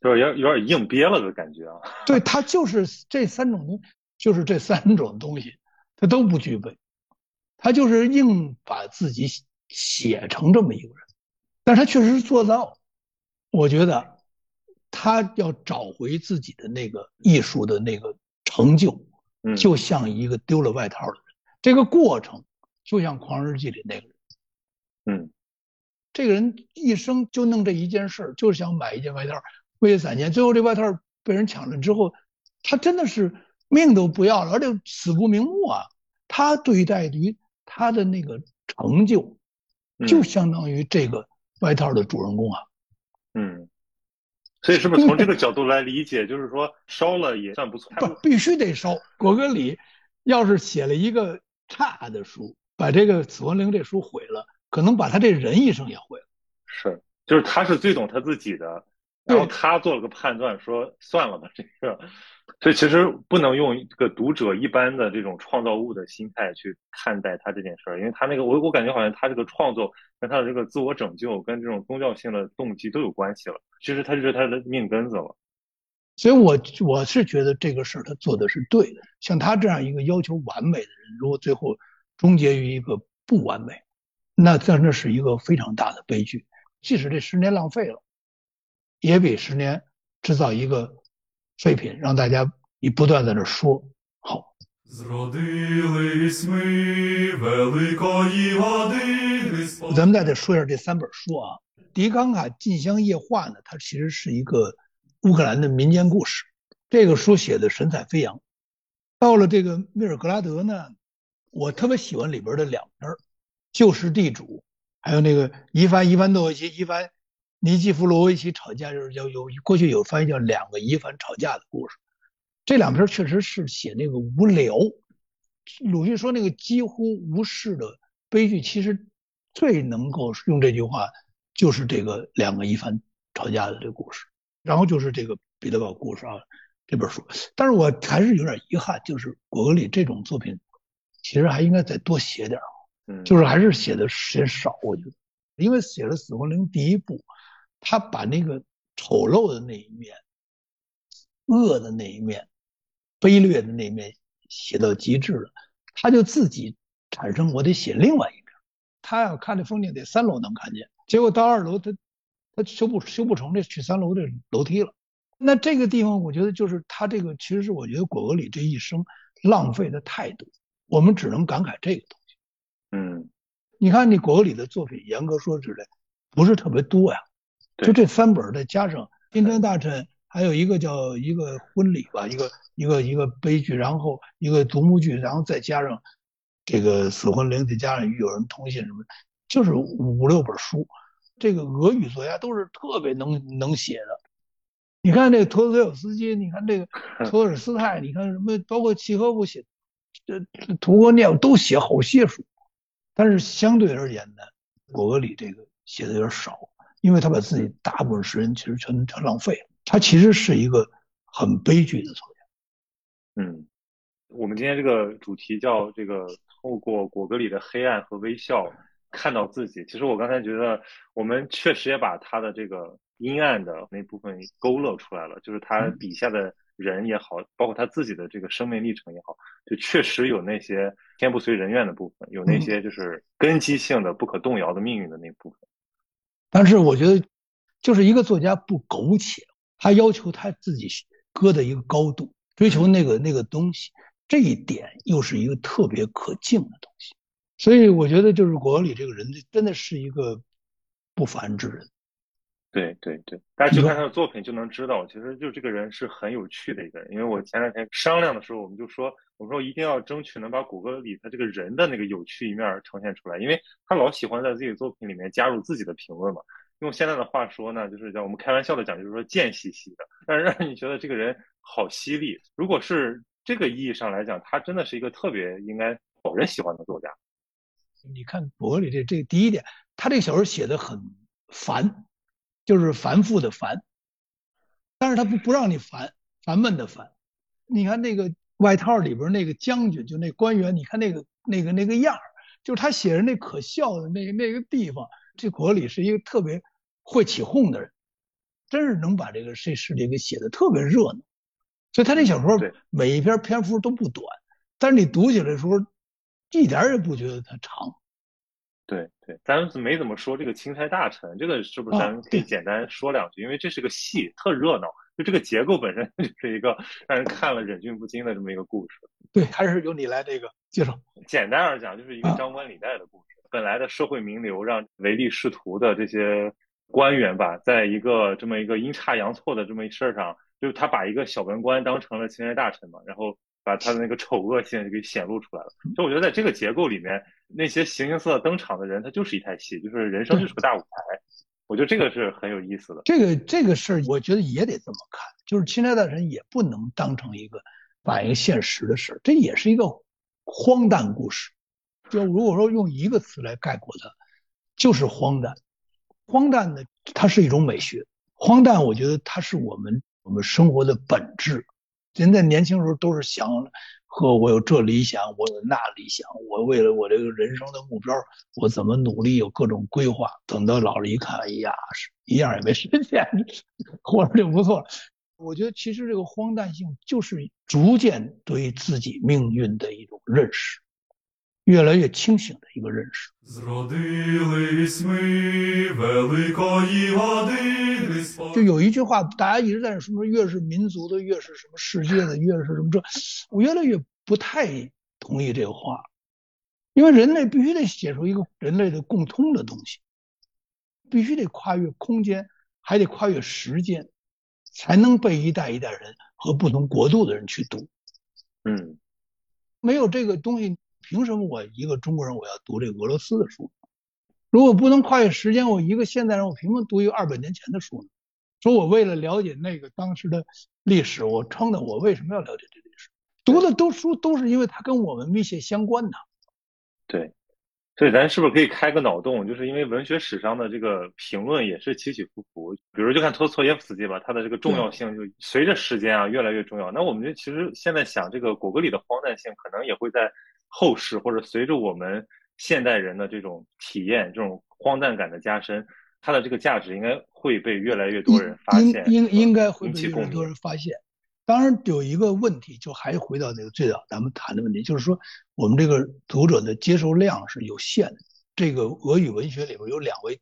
就是有有点硬憋了的感觉啊。对他就是这三种东，就是这三种东西，他都不具备。他就是硬把自己写成这么一个人，但是他确实是做到。我觉得他要找回自己的那个艺术的那个成就，就像一个丢了外套的人。这个过程就像《狂日记》里那个人，嗯，这个人一生就弄这一件事，就是想买一件外套，为了攒钱。最后这外套被人抢了之后，他真的是命都不要了，而且死不瞑目啊！他对待于他的那个成就，就相当于这个外套的主人公啊。嗯，所以是不是从这个角度来理解，就是说烧了也算不错？不，必须得烧。果戈里要是写了一个。差的书，把这个《死魂灵》这书毁了，可能把他这人一生也毁了。是，就是他是最懂他自己的，然后他做了个判断，说算了吧，这个。所以其实不能用一个读者一般的这种创造物的心态去看待他这件事儿，因为他那个我我感觉好像他这个创作跟他的这个自我拯救跟这种宗教性的动机都有关系了。其实他就是他的命根子了。所以，我我是觉得这个事儿他做的是对的。像他这样一个要求完美的人，如果最后终结于一个不完美，那真的是一个非常大的悲剧。即使这十年浪费了，也比十年制造一个废品，让大家你不断在那说好。咱们再再说一下这三本书啊，《迪冈卡进香夜话》呢，它其实是一个。乌克兰的民间故事，这个书写的神采飞扬。到了这个米尔格拉德呢，我特别喜欢里边的两篇旧时地主，还有那个伊凡伊凡诺维奇、伊凡尼基弗罗维奇吵架，就是叫有过去有翻译叫两个疑犯吵架的故事。这两篇确实是写那个无聊。鲁迅说那个几乎无视的悲剧，其实最能够用这句话，就是这个两个疑犯吵架的这个故事。然后就是这个《彼得堡故事》啊，这本书，但是我还是有点遗憾，就是果戈里这种作品，其实还应该再多写点嗯，就是还是写的时间少，我觉得，因为写了《死亡灵》第一部，他把那个丑陋的那一面、恶的那一面、卑劣的那一面写到极致了，他就自己产生我得写另外一面，他要看这风景得三楼能看见，结果到二楼他。他修不修不成这去三楼的楼梯了，那这个地方我觉得就是他这个，其实是我觉得果戈里这一生浪费的太多，我们只能感慨这个东西。嗯，你看你果戈里的作品，严格说起来不是特别多呀，就这三本再加上《钦差大臣》，还有一个叫一个婚礼吧，一个一个一个悲剧，然后一个独幕剧，然后再加上这个死魂灵，再加上与友人通信什么，就是五六本书。这个俄语作家都是特别能能写的。你看这个托斯托夫斯基，你看这个 托尔斯泰，你看什么，包括契诃夫写，这屠格涅夫都写好些书。但是相对而言呢，果戈里这个写的有点少，因为他把自己大部分时间其实全全浪费了。他其实是一个很悲剧的作家。嗯，我们今天这个主题叫这个透过果戈里的黑暗和微笑看到自己。其实我刚才觉得我们确实也把他的这个阴暗的那部分勾勒出来了，就是他笔下的。人也好，包括他自己的这个生命历程也好，就确实有那些天不遂人愿的部分，有那些就是根基性的不可动摇的命运的那部分。但是我觉得，就是一个作家不苟且，他要求他自己搁的一个高度，追求那个那个东西，这一点又是一个特别可敬的东西。所以我觉得，就是果里这个人真的是一个不凡之人。对对对，大家去看他的作品就能知道，其实就这个人是很有趣的一个人。因为我前两天商量的时候，我们就说，我说一定要争取能把谷歌里他这个人的那个有趣一面呈现出来，因为他老喜欢在自己作品里面加入自己的评论嘛。用现在的话说呢，就是叫我们开玩笑的讲，就是说贱兮兮的，但是让你觉得这个人好犀利。如果是这个意义上来讲，他真的是一个特别应该讨人喜欢的作家。你看谷歌里这这第一点，他这个小说写的很烦。就是繁复的繁，但是他不不让你烦，烦闷的烦。你看那个外套里边那个将军，就那官员，你看那个那个那个样儿，就是他写的那可笑的那那个地方。这国里是一个特别会起哄的人，真是能把这个这世界给写的特别热闹。所以他这小说每一篇篇幅都不短，但是你读起来的时候一点也不觉得它长。对对，咱没怎么说这个钦差大臣，这个是不是咱可以简单说两句？因为这是个戏，特热闹，就这个结构本身 就是一个让人看了忍俊不禁的这么一个故事。对，还是由你来这个介绍。简单而讲，就是一个张冠李戴的故事。本来的社会名流，让唯利是图的这些官员吧，在一个这么一个阴差阳错的这么一事儿上，就是他把一个小文官当成了钦差大臣嘛，然后。把他的那个丑恶性给显露出来了。就我觉得，在这个结构里面，那些形形色色登场的人，他就是一台戏，就是人生就是个大舞台。我觉得这个是很有意思的。这个这个事儿，我觉得也得这么看，就是钦差大臣也不能当成一个反映现实的事儿，这也是一个荒诞故事。就如果说用一个词来概括它，就是荒诞。荒诞呢，它是一种美学。荒诞，我觉得它是我们我们生活的本质。人在年轻时候都是想，和我有这理想，我有那理想，我为了我这个人生的目标，我怎么努力，有各种规划。等到老了，一看，哎呀，是一样也没实现，活着就不错了。我觉得其实这个荒诞性，就是逐渐对自己命运的一种认识。越来越清醒的一个认识。就有一句话，大家一直在说，越是民族的，越是什么世界的，越是什么这，我越来越不太同意这个话，因为人类必须得写出一个人类的共通的东西，必须得跨越空间，还得跨越时间，才能被一代一代人和不同国度的人去读。嗯，没有这个东西。凭什么我一个中国人我要读这个俄罗斯的书？如果不能跨越时间，我一个现代人我凭什么读一个二百年前的书呢？说我为了了解那个当时的历史，我称的我为什么要了解这历史？读的都书都是因为它跟我们密切相关的。对。所以咱是不是可以开个脑洞？就是因为文学史上的这个评论也是起起伏伏。比如就看托斯托耶夫斯基吧，他的这个重要性就随着时间啊越来越重要。那我们就其实现在想，这个果戈里的荒诞性可能也会在后世或者随着我们现代人的这种体验、这种荒诞感的加深，它的这个价值应该会被越来越多人发现，应应该会被越来越多人发现。当然有一个问题，就还回到那个最早咱们谈的问题，就是说我们这个读者的接受量是有限的。这个俄语文学里边有两位，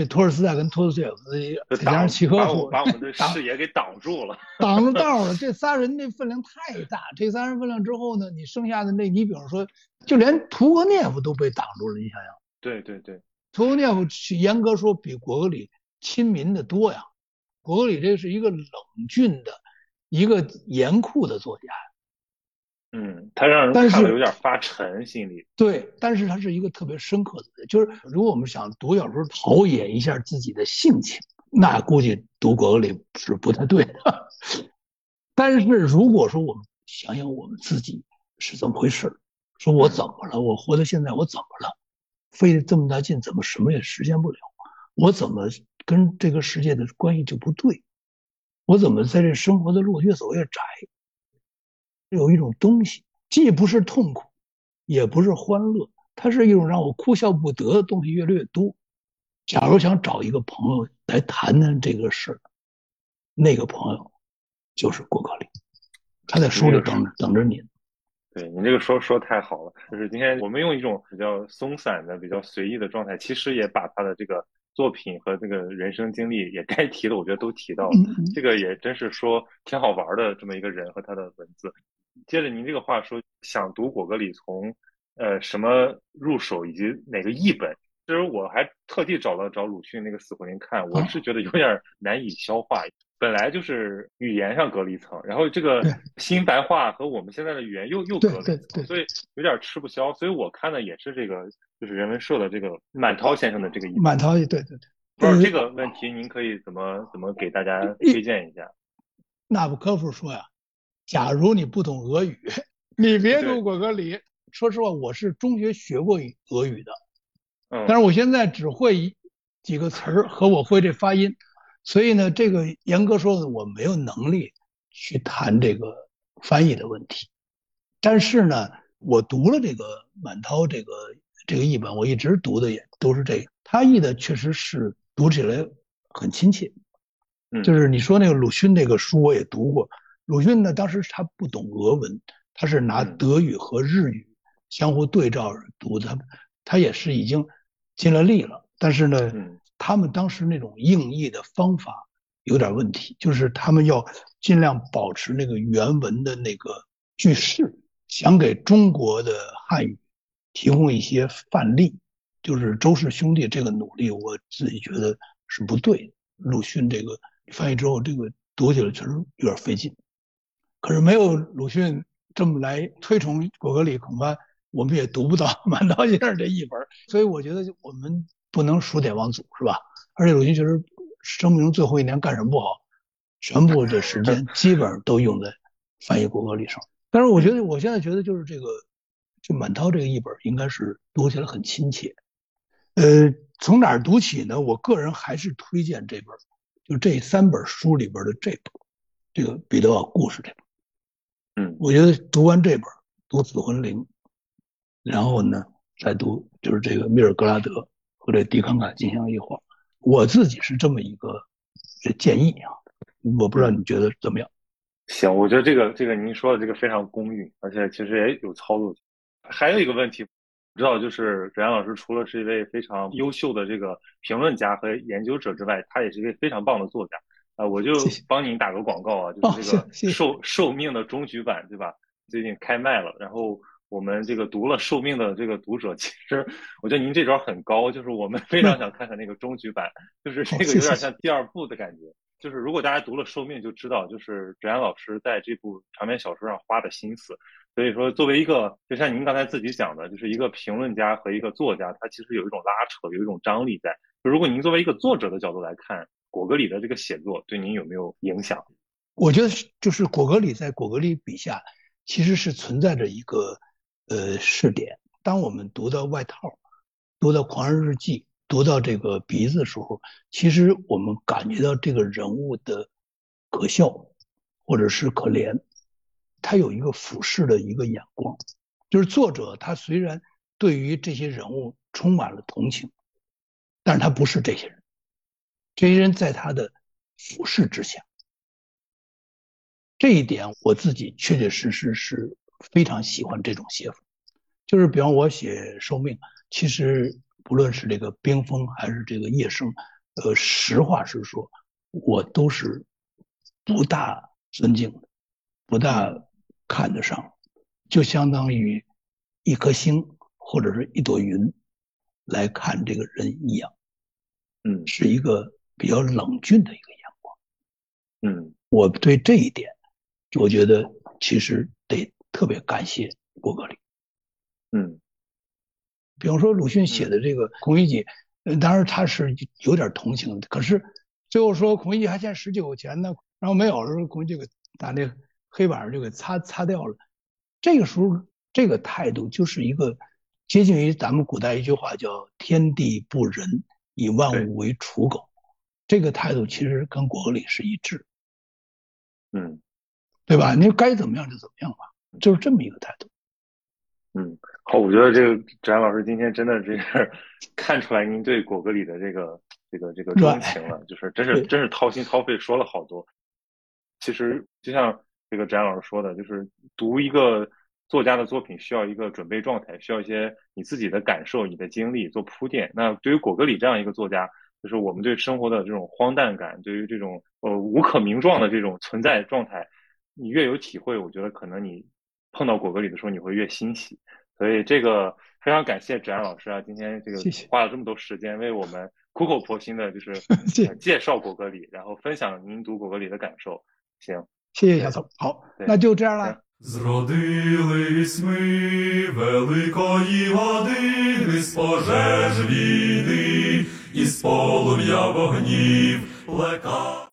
这托尔斯泰跟托斯托耶夫斯基，再加上契诃夫，把我们的 视野给挡住了，挡住道了。这仨人那分量太大，这仨人分量之后呢，你剩下的那，你比方说，就连屠格涅夫都被挡住了。你想想，对对对，屠格涅夫去严格说比果戈里亲民的多呀。果戈里这是一个冷峻的、一个严酷的作家。嗯，他让人看了有点发沉，心里。对，但是他是一个特别深刻的人。就是如果我们想读小说陶冶一下自己的性情，那估计读果戈里是不太对的。但是如果说我们想想我们自己是怎么回事，说我怎么了？我活到现在我怎么了？费了这么大劲，怎么什么也实现不了？我怎么跟这个世界的关系就不对？我怎么在这生活的路越走越窄？有一种东西，既不是痛苦，也不是欢乐，它是一种让我哭笑不得的东西，越来越多。假如想找一个朋友来谈谈这个事儿，那个朋友就是郭可里，他在书里等等着你。对你这个说说太好了，就是今天我们用一种比较松散的、比较随意的状态，其实也把他的这个作品和这个人生经历也该提的，我觉得都提到了。这个也真是说挺好玩的这么一个人和他的文字。接着您这个话说，想读果戈里从，呃，什么入手，以及哪个译本？其实我还特地找了找鲁迅那个《死魂灵》看，我是觉得有点难以消化。本来就是语言上隔了一层，然后这个新白话和我们现在的语言又又隔了一层，所以有点吃不消。所以我看的也是这个，就是人文社的这个满涛先生的这个译本。满涛，对对对。不是这个问题，您可以怎么怎么给大家推荐一下？纳布科夫说呀。假如你不懂俄语，你别读果戈里。说实话，我是中学学过俄语的，嗯，但是我现在只会几个词儿和我会这发音，所以呢，这个严格说的我没有能力去谈这个翻译的问题。但是呢，我读了这个满涛这个这个译本，我一直读的也都是这个，他译的确实是读起来很亲切。嗯，就是你说那个鲁迅那个书我也读过。鲁迅呢，当时他不懂俄文，他是拿德语和日语相互对照着读的。他也是已经尽了力了，但是呢，他们当时那种应译的方法有点问题，就是他们要尽量保持那个原文的那个句式，想给中国的汉语提供一些范例。就是周氏兄弟这个努力，我自己觉得是不对。鲁迅这个翻译之后，这个读起来确实有点费劲。可是没有鲁迅这么来推崇果戈里，恐怕我们也读不到满刀先生这一本。所以我觉得我们不能数典忘祖，是吧？而且鲁迅确实生命最后一年干什么不好，全部的时间基本上都用在翻译果戈里上。但是我觉得我现在觉得就是这个，就满涛这个译本应该是读起来很亲切。呃，从哪儿读起呢？我个人还是推荐这本，就这三本书里边的这本，这个《彼得堡故事》这本。嗯，我觉得读完这本，读《死魂灵》，然后呢，再读就是这个米尔格拉德和这迪康卡金香一画，我自己是这么一个建议啊，我不知道你觉得怎么样？行，我觉得这个这个您说的这个非常公允，而且其实也有操作。还有一个问题，知道就是哲阳老师除了是一位非常优秀的这个评论家和研究者之外，他也是一位非常棒的作家。啊，我就帮您打个广告啊，就是这个《寿寿命》的终局版，对吧？最近开卖了，然后我们这个读了《寿命》的这个读者，其实我觉得您这招很高，就是我们非常想看看那个终局版，就是这个有点像第二部的感觉。就是如果大家读了《寿命》，就知道就是哲安老师在这部长篇小说上花的心思。所以说，作为一个就像您刚才自己讲的，就是一个评论家和一个作家，他其实有一种拉扯，有一种张力在。如果您作为一个作者的角度来看。果戈里的这个写作对您有没有影响？我觉得就是果戈里在果戈里笔下其实是存在着一个呃试点。当我们读到外套，读到狂人日记，读到这个鼻子的时候，其实我们感觉到这个人物的可笑或者是可怜，他有一个俯视的一个眼光，就是作者他虽然对于这些人物充满了同情，但是他不是这些人。这些人在他的俯视之下，这一点我自己确确实实是非常喜欢这种写法。就是比方我写《寿命》，其实不论是这个冰封还是这个夜生，呃，实话实说，我都是不大尊敬的，不大看得上，就相当于一颗星或者是一朵云，来看这个人一样，嗯，是一个比较冷峻的一个眼光，嗯，我对这一点，我觉得其实得特别感谢郭格里，嗯，比方说鲁迅写的这个《孔乙己》，当然他是有点同情的，可是最后说孔乙己还欠十九钱呢，然后没有了，孔乙己给把那黑板上就给擦擦掉了，这个时候这个态度就是一个。接近于咱们古代一句话叫“天地不仁，以万物为刍狗”，这个态度其实跟国格里是一致，嗯，对吧？你该怎么样就怎么样吧，就是这么一个态度。嗯，好，我觉得这个翟老师今天真的这是看出来您对果戈里的这个这个这个钟情了，就是真是真是掏心掏肺说了好多。其实就像这个翟老师说的，就是读一个。作家的作品需要一个准备状态，需要一些你自己的感受、你的经历做铺垫。那对于果戈里这样一个作家，就是我们对生活的这种荒诞感，对于这种呃无可名状的这种存在状态，你越有体会，我觉得可能你碰到果戈里的时候，你会越欣喜。所以这个非常感谢芷安老师啊，今天这个花了这么多时间为我们苦口婆心的，就是介绍果戈里，然后分享您读果戈里的感受。行，谢谢小宋。好，那就这样了。Зродились ми великої години з пожеж війни, Із полум'я вогнів плека.